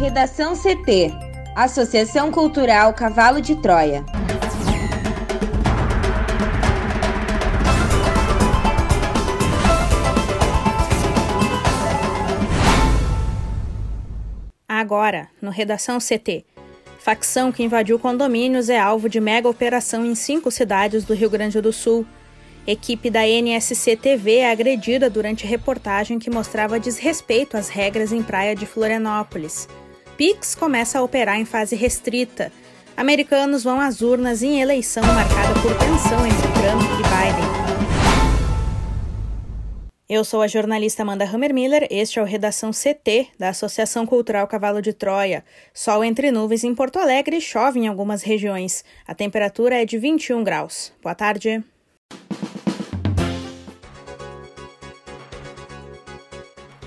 Redação CT Associação Cultural Cavalo de Troia. Agora, no Redação CT. Facção que invadiu condomínios é alvo de mega operação em cinco cidades do Rio Grande do Sul. Equipe da NSC TV é agredida durante reportagem que mostrava desrespeito às regras em praia de Florianópolis. Pix começa a operar em fase restrita. Americanos vão às urnas em eleição marcada por tensão entre Trump e Biden. Eu sou a jornalista Amanda Hammermiller, este é o Redação CT da Associação Cultural Cavalo de Troia. Sol entre nuvens em Porto Alegre e chove em algumas regiões. A temperatura é de 21 graus. Boa tarde.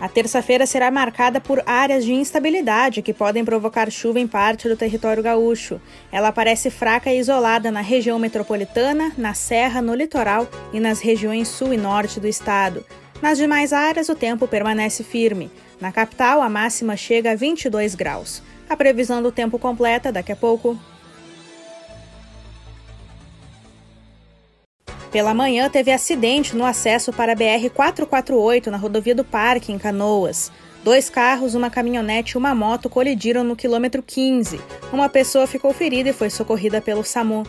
A terça-feira será marcada por áreas de instabilidade que podem provocar chuva em parte do território gaúcho. Ela parece fraca e isolada na região metropolitana, na serra, no litoral e nas regiões sul e norte do estado. Nas demais áreas, o tempo permanece firme. Na capital, a máxima chega a 22 graus. A previsão do tempo completa daqui a pouco. Pela manhã, teve acidente no acesso para a BR-448 na rodovia do Parque, em Canoas. Dois carros, uma caminhonete e uma moto colidiram no quilômetro 15. Uma pessoa ficou ferida e foi socorrida pelo SAMU.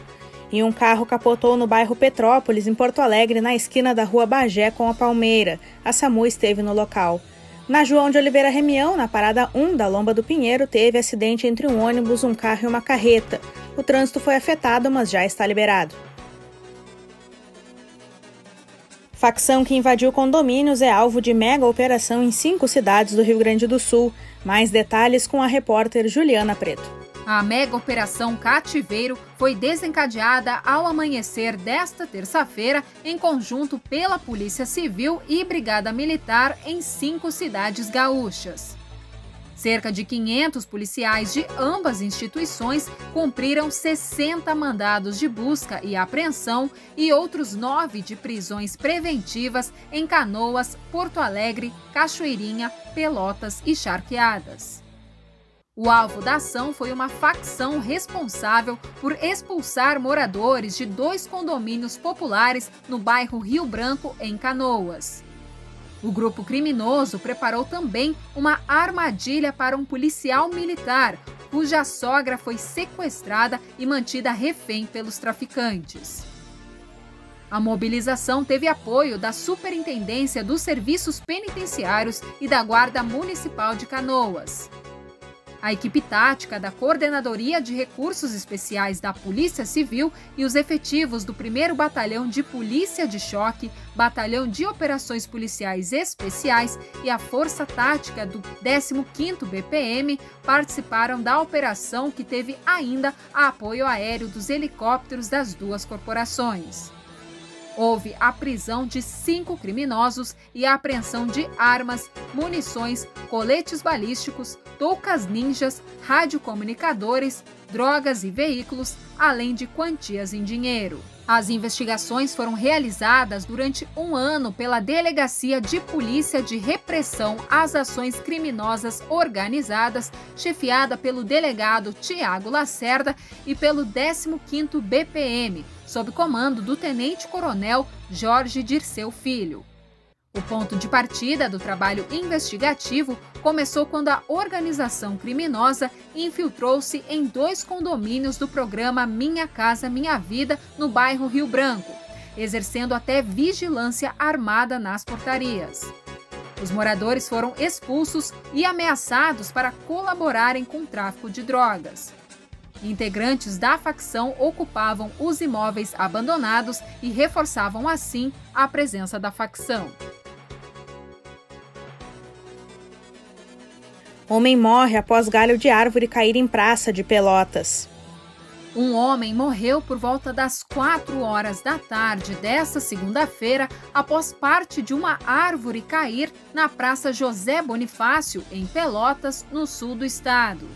E um carro capotou no bairro Petrópolis, em Porto Alegre, na esquina da rua Bagé com a Palmeira. A SAMU esteve no local. Na João de Oliveira Remião, na parada 1 da Lomba do Pinheiro, teve acidente entre um ônibus, um carro e uma carreta. O trânsito foi afetado, mas já está liberado. Facção que invadiu condomínios é alvo de mega operação em cinco cidades do Rio Grande do Sul. Mais detalhes com a repórter Juliana Preto. A mega operação Cativeiro foi desencadeada ao amanhecer desta terça-feira em conjunto pela Polícia Civil e Brigada Militar em cinco cidades gaúchas. Cerca de 500 policiais de ambas instituições cumpriram 60 mandados de busca e apreensão e outros nove de prisões preventivas em Canoas, Porto Alegre, Cachoeirinha, Pelotas e Charqueadas. O alvo da ação foi uma facção responsável por expulsar moradores de dois condomínios populares no bairro Rio Branco, em Canoas. O grupo criminoso preparou também uma armadilha para um policial militar, cuja sogra foi sequestrada e mantida refém pelos traficantes. A mobilização teve apoio da Superintendência dos Serviços Penitenciários e da Guarda Municipal de Canoas. A equipe tática da Coordenadoria de Recursos Especiais da Polícia Civil e os efetivos do 1 Batalhão de Polícia de Choque, Batalhão de Operações Policiais Especiais e a Força Tática do 15º BPM participaram da operação que teve ainda apoio aéreo dos helicópteros das duas corporações. Houve a prisão de cinco criminosos e a apreensão de armas, munições, coletes balísticos, toucas ninjas, radiocomunicadores, drogas e veículos, além de quantias em dinheiro. As investigações foram realizadas durante um ano pela Delegacia de Polícia de Repressão às Ações Criminosas Organizadas, chefiada pelo delegado Tiago Lacerda e pelo 15º BPM, sob comando do tenente-coronel Jorge Dirceu Filho. O ponto de partida do trabalho investigativo começou quando a organização criminosa infiltrou-se em dois condomínios do programa Minha Casa Minha Vida, no bairro Rio Branco, exercendo até vigilância armada nas portarias. Os moradores foram expulsos e ameaçados para colaborarem com o tráfico de drogas. Integrantes da facção ocupavam os imóveis abandonados e reforçavam assim a presença da facção. Homem morre após galho de árvore cair em praça de Pelotas. Um homem morreu por volta das 4 horas da tarde desta segunda-feira após parte de uma árvore cair na Praça José Bonifácio, em Pelotas, no sul do estado.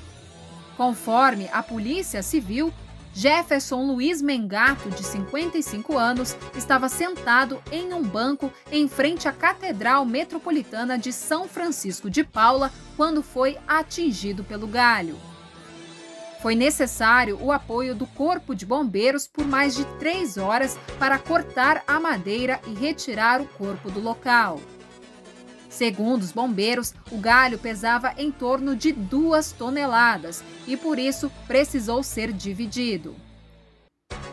Conforme a Polícia Civil, Jefferson Luiz Mengato, de 55 anos, estava sentado em um banco em frente à Catedral Metropolitana de São Francisco de Paula quando foi atingido pelo galho. Foi necessário o apoio do Corpo de Bombeiros por mais de três horas para cortar a madeira e retirar o corpo do local. Segundo os bombeiros, o galho pesava em torno de duas toneladas e por isso precisou ser dividido.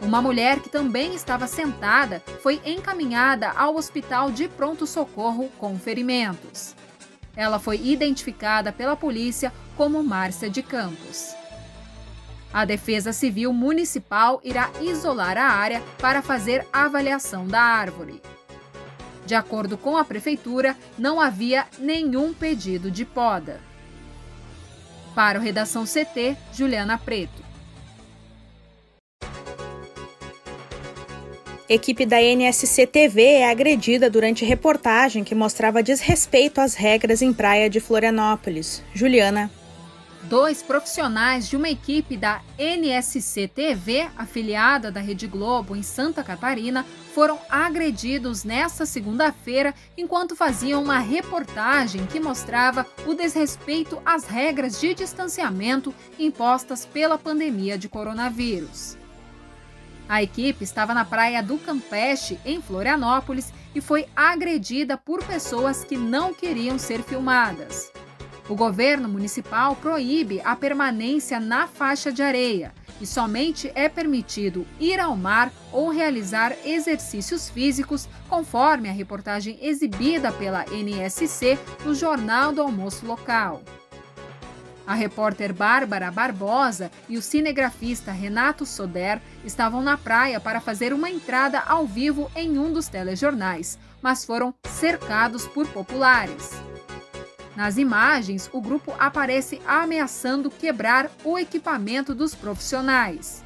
Uma mulher que também estava sentada foi encaminhada ao hospital de pronto-socorro com ferimentos. Ela foi identificada pela polícia como Márcia de Campos. A Defesa Civil Municipal irá isolar a área para fazer avaliação da árvore. De acordo com a prefeitura, não havia nenhum pedido de poda. Para o Redação CT, Juliana Preto. Equipe da NSC TV é agredida durante reportagem que mostrava desrespeito às regras em praia de Florianópolis. Juliana Dois profissionais de uma equipe da NSC TV, afiliada da Rede Globo em Santa Catarina, foram agredidos nesta segunda-feira enquanto faziam uma reportagem que mostrava o desrespeito às regras de distanciamento impostas pela pandemia de coronavírus. A equipe estava na praia do Campeche, em Florianópolis, e foi agredida por pessoas que não queriam ser filmadas. O governo municipal proíbe a permanência na faixa de areia e somente é permitido ir ao mar ou realizar exercícios físicos, conforme a reportagem exibida pela NSC no Jornal do Almoço Local. A repórter Bárbara Barbosa e o cinegrafista Renato Soder estavam na praia para fazer uma entrada ao vivo em um dos telejornais, mas foram cercados por populares. Nas imagens, o grupo aparece ameaçando quebrar o equipamento dos profissionais.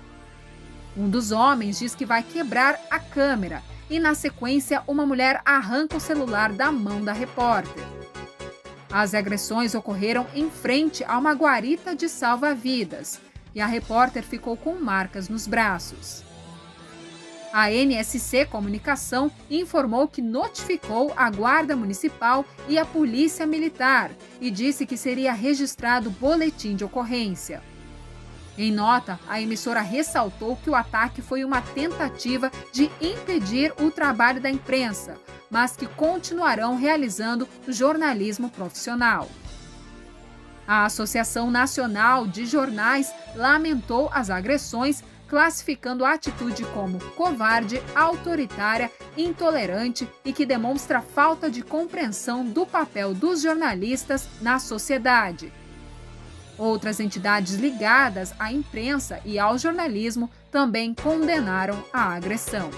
Um dos homens diz que vai quebrar a câmera e, na sequência, uma mulher arranca o celular da mão da repórter. As agressões ocorreram em frente a uma guarita de salva-vidas e a repórter ficou com marcas nos braços. A NSC Comunicação informou que notificou a Guarda Municipal e a Polícia Militar e disse que seria registrado boletim de ocorrência. Em nota, a emissora ressaltou que o ataque foi uma tentativa de impedir o trabalho da imprensa, mas que continuarão realizando jornalismo profissional. A Associação Nacional de Jornais lamentou as agressões classificando a atitude como covarde, autoritária, intolerante e que demonstra falta de compreensão do papel dos jornalistas na sociedade. Outras entidades ligadas à imprensa e ao jornalismo também condenaram a agressão.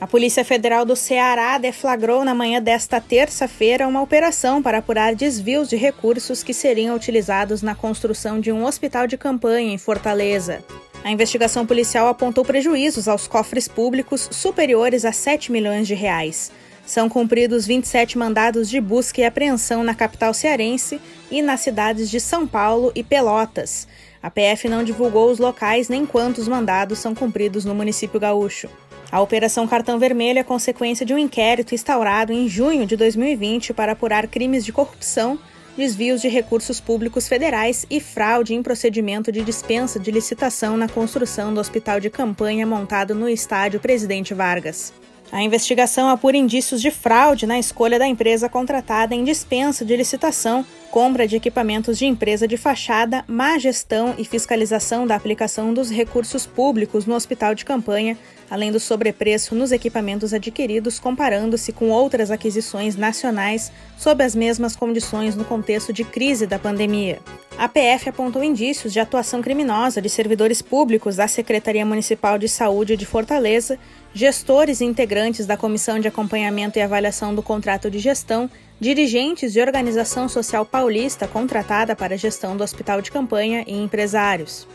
A Polícia Federal do Ceará deflagrou na manhã desta terça-feira uma operação para apurar desvios de recursos que seriam utilizados na construção de um hospital de campanha em Fortaleza. A investigação policial apontou prejuízos aos cofres públicos superiores a 7 milhões de reais. São cumpridos 27 mandados de busca e apreensão na capital cearense e nas cidades de São Paulo e Pelotas. A PF não divulgou os locais nem quantos mandados são cumpridos no município gaúcho. A Operação Cartão Vermelho é consequência de um inquérito instaurado em junho de 2020 para apurar crimes de corrupção, desvios de recursos públicos federais e fraude em procedimento de dispensa de licitação na construção do hospital de campanha montado no estádio Presidente Vargas. A investigação apura indícios de fraude na escolha da empresa contratada em dispensa de licitação, compra de equipamentos de empresa de fachada, má gestão e fiscalização da aplicação dos recursos públicos no hospital de campanha, além do sobrepreço nos equipamentos adquiridos comparando-se com outras aquisições nacionais sob as mesmas condições no contexto de crise da pandemia. A PF apontou indícios de atuação criminosa de servidores públicos da Secretaria Municipal de Saúde de Fortaleza gestores e integrantes da Comissão de Acompanhamento e Avaliação do Contrato de Gestão, dirigentes de organização social paulista contratada para a gestão do hospital de campanha e empresários.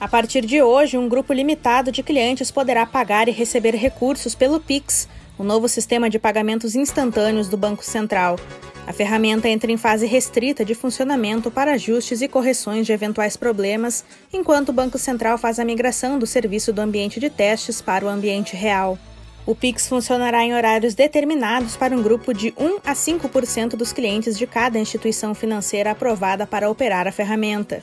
A partir de hoje, um grupo limitado de clientes poderá pagar e receber recursos pelo Pix, o novo sistema de pagamentos instantâneos do Banco Central. A ferramenta entra em fase restrita de funcionamento para ajustes e correções de eventuais problemas, enquanto o Banco Central faz a migração do serviço do ambiente de testes para o ambiente real. O Pix funcionará em horários determinados para um grupo de 1 a 5% dos clientes de cada instituição financeira aprovada para operar a ferramenta.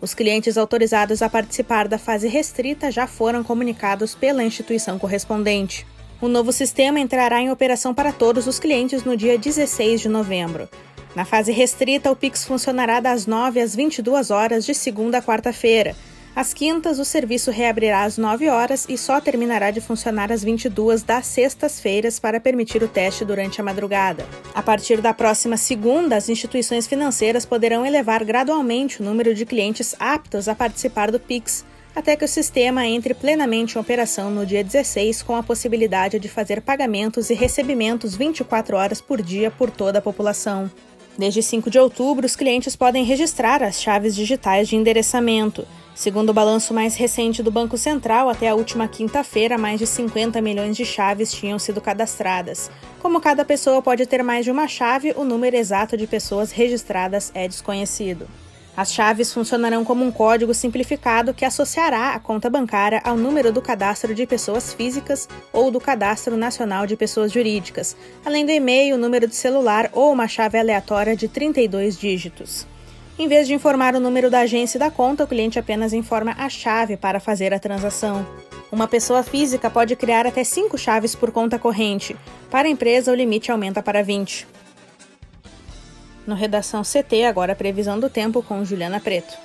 Os clientes autorizados a participar da fase restrita já foram comunicados pela instituição correspondente. O novo sistema entrará em operação para todos os clientes no dia 16 de novembro. Na fase restrita, o Pix funcionará das 9 às 22 horas de segunda a quarta-feira. Às quintas, o serviço reabrirá às 9 horas e só terminará de funcionar às 22 das sextas-feiras para permitir o teste durante a madrugada. A partir da próxima segunda, as instituições financeiras poderão elevar gradualmente o número de clientes aptos a participar do Pix, até que o sistema entre plenamente em operação no dia 16, com a possibilidade de fazer pagamentos e recebimentos 24 horas por dia por toda a população. Desde 5 de outubro, os clientes podem registrar as chaves digitais de endereçamento. Segundo o balanço mais recente do Banco Central, até a última quinta-feira, mais de 50 milhões de chaves tinham sido cadastradas. Como cada pessoa pode ter mais de uma chave, o número exato de pessoas registradas é desconhecido. As chaves funcionarão como um código simplificado que associará a conta bancária ao número do cadastro de pessoas físicas ou do cadastro nacional de pessoas jurídicas, além do e-mail, número de celular ou uma chave aleatória de 32 dígitos. Em vez de informar o número da agência e da conta, o cliente apenas informa a chave para fazer a transação. Uma pessoa física pode criar até 5 chaves por conta corrente. Para a empresa, o limite aumenta para 20. No Redação CT, agora a previsão do tempo com Juliana Preto.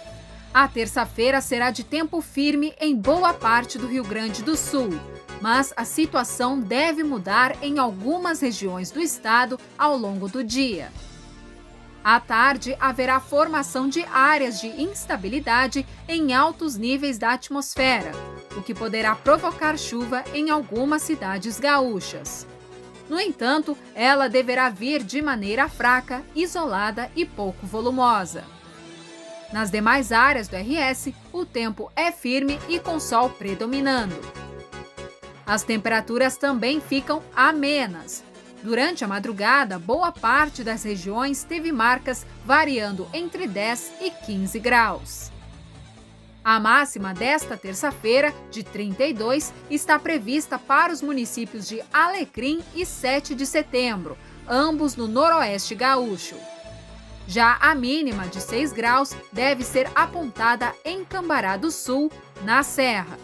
A terça-feira será de tempo firme em boa parte do Rio Grande do Sul, mas a situação deve mudar em algumas regiões do estado ao longo do dia. À tarde, haverá formação de áreas de instabilidade em altos níveis da atmosfera, o que poderá provocar chuva em algumas cidades gaúchas. No entanto, ela deverá vir de maneira fraca, isolada e pouco volumosa. Nas demais áreas do RS, o tempo é firme e com sol predominando. As temperaturas também ficam amenas. Durante a madrugada, boa parte das regiões teve marcas variando entre 10 e 15 graus. A máxima desta terça-feira, de 32, está prevista para os municípios de Alecrim e 7 de setembro, ambos no noroeste gaúcho. Já a mínima, de 6 graus, deve ser apontada em Cambará do Sul, na Serra.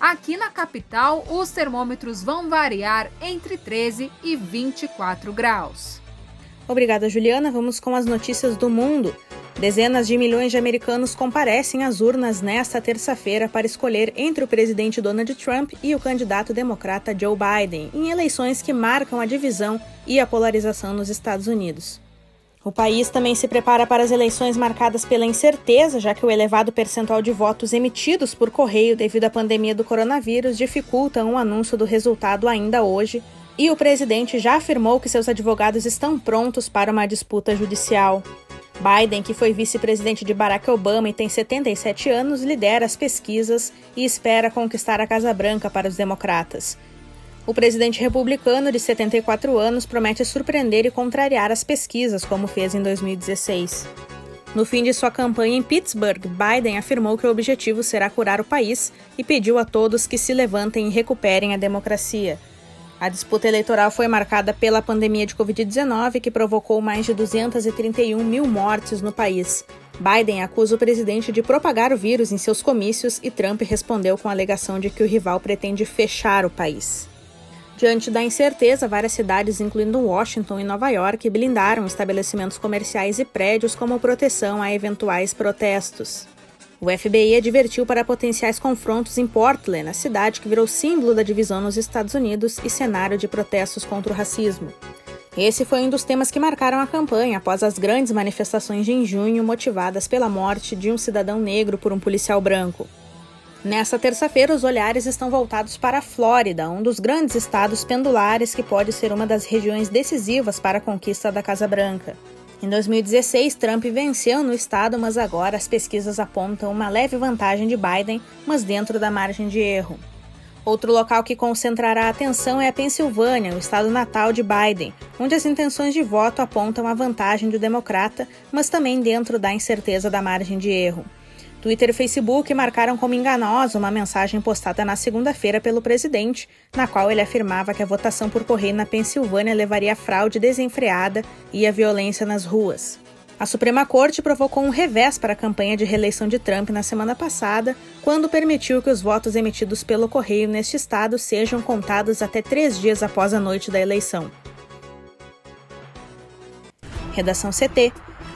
Aqui na capital, os termômetros vão variar entre 13 e 24 graus. Obrigada, Juliana. Vamos com as notícias do mundo. Dezenas de milhões de americanos comparecem às urnas nesta terça-feira para escolher entre o presidente Donald Trump e o candidato democrata Joe Biden, em eleições que marcam a divisão e a polarização nos Estados Unidos. O país também se prepara para as eleições marcadas pela incerteza, já que o elevado percentual de votos emitidos por correio devido à pandemia do coronavírus dificulta um anúncio do resultado ainda hoje, e o presidente já afirmou que seus advogados estão prontos para uma disputa judicial. Biden, que foi vice-presidente de Barack Obama e tem 77 anos, lidera as pesquisas e espera conquistar a Casa Branca para os democratas. O presidente republicano, de 74 anos, promete surpreender e contrariar as pesquisas, como fez em 2016. No fim de sua campanha em Pittsburgh, Biden afirmou que o objetivo será curar o país e pediu a todos que se levantem e recuperem a democracia. A disputa eleitoral foi marcada pela pandemia de Covid-19, que provocou mais de 231 mil mortes no país. Biden acusa o presidente de propagar o vírus em seus comícios e Trump respondeu com a alegação de que o rival pretende fechar o país. Diante da incerteza, várias cidades, incluindo Washington e Nova York, blindaram estabelecimentos comerciais e prédios como proteção a eventuais protestos. O FBI advertiu para potenciais confrontos em Portland, a cidade que virou símbolo da divisão nos Estados Unidos e cenário de protestos contra o racismo. Esse foi um dos temas que marcaram a campanha após as grandes manifestações de junho motivadas pela morte de um cidadão negro por um policial branco. Nessa terça-feira, os olhares estão voltados para a Flórida, um dos grandes estados pendulares que pode ser uma das regiões decisivas para a conquista da Casa Branca. Em 2016, Trump venceu no estado, mas agora as pesquisas apontam uma leve vantagem de Biden, mas dentro da margem de erro. Outro local que concentrará atenção é a Pensilvânia, o estado natal de Biden, onde as intenções de voto apontam a vantagem do democrata, mas também dentro da incerteza da margem de erro. Twitter e Facebook marcaram como enganosa uma mensagem postada na segunda-feira pelo presidente, na qual ele afirmava que a votação por correio na Pensilvânia levaria a fraude desenfreada e a violência nas ruas. A Suprema Corte provocou um revés para a campanha de reeleição de Trump na semana passada, quando permitiu que os votos emitidos pelo correio neste estado sejam contados até três dias após a noite da eleição. Redação CT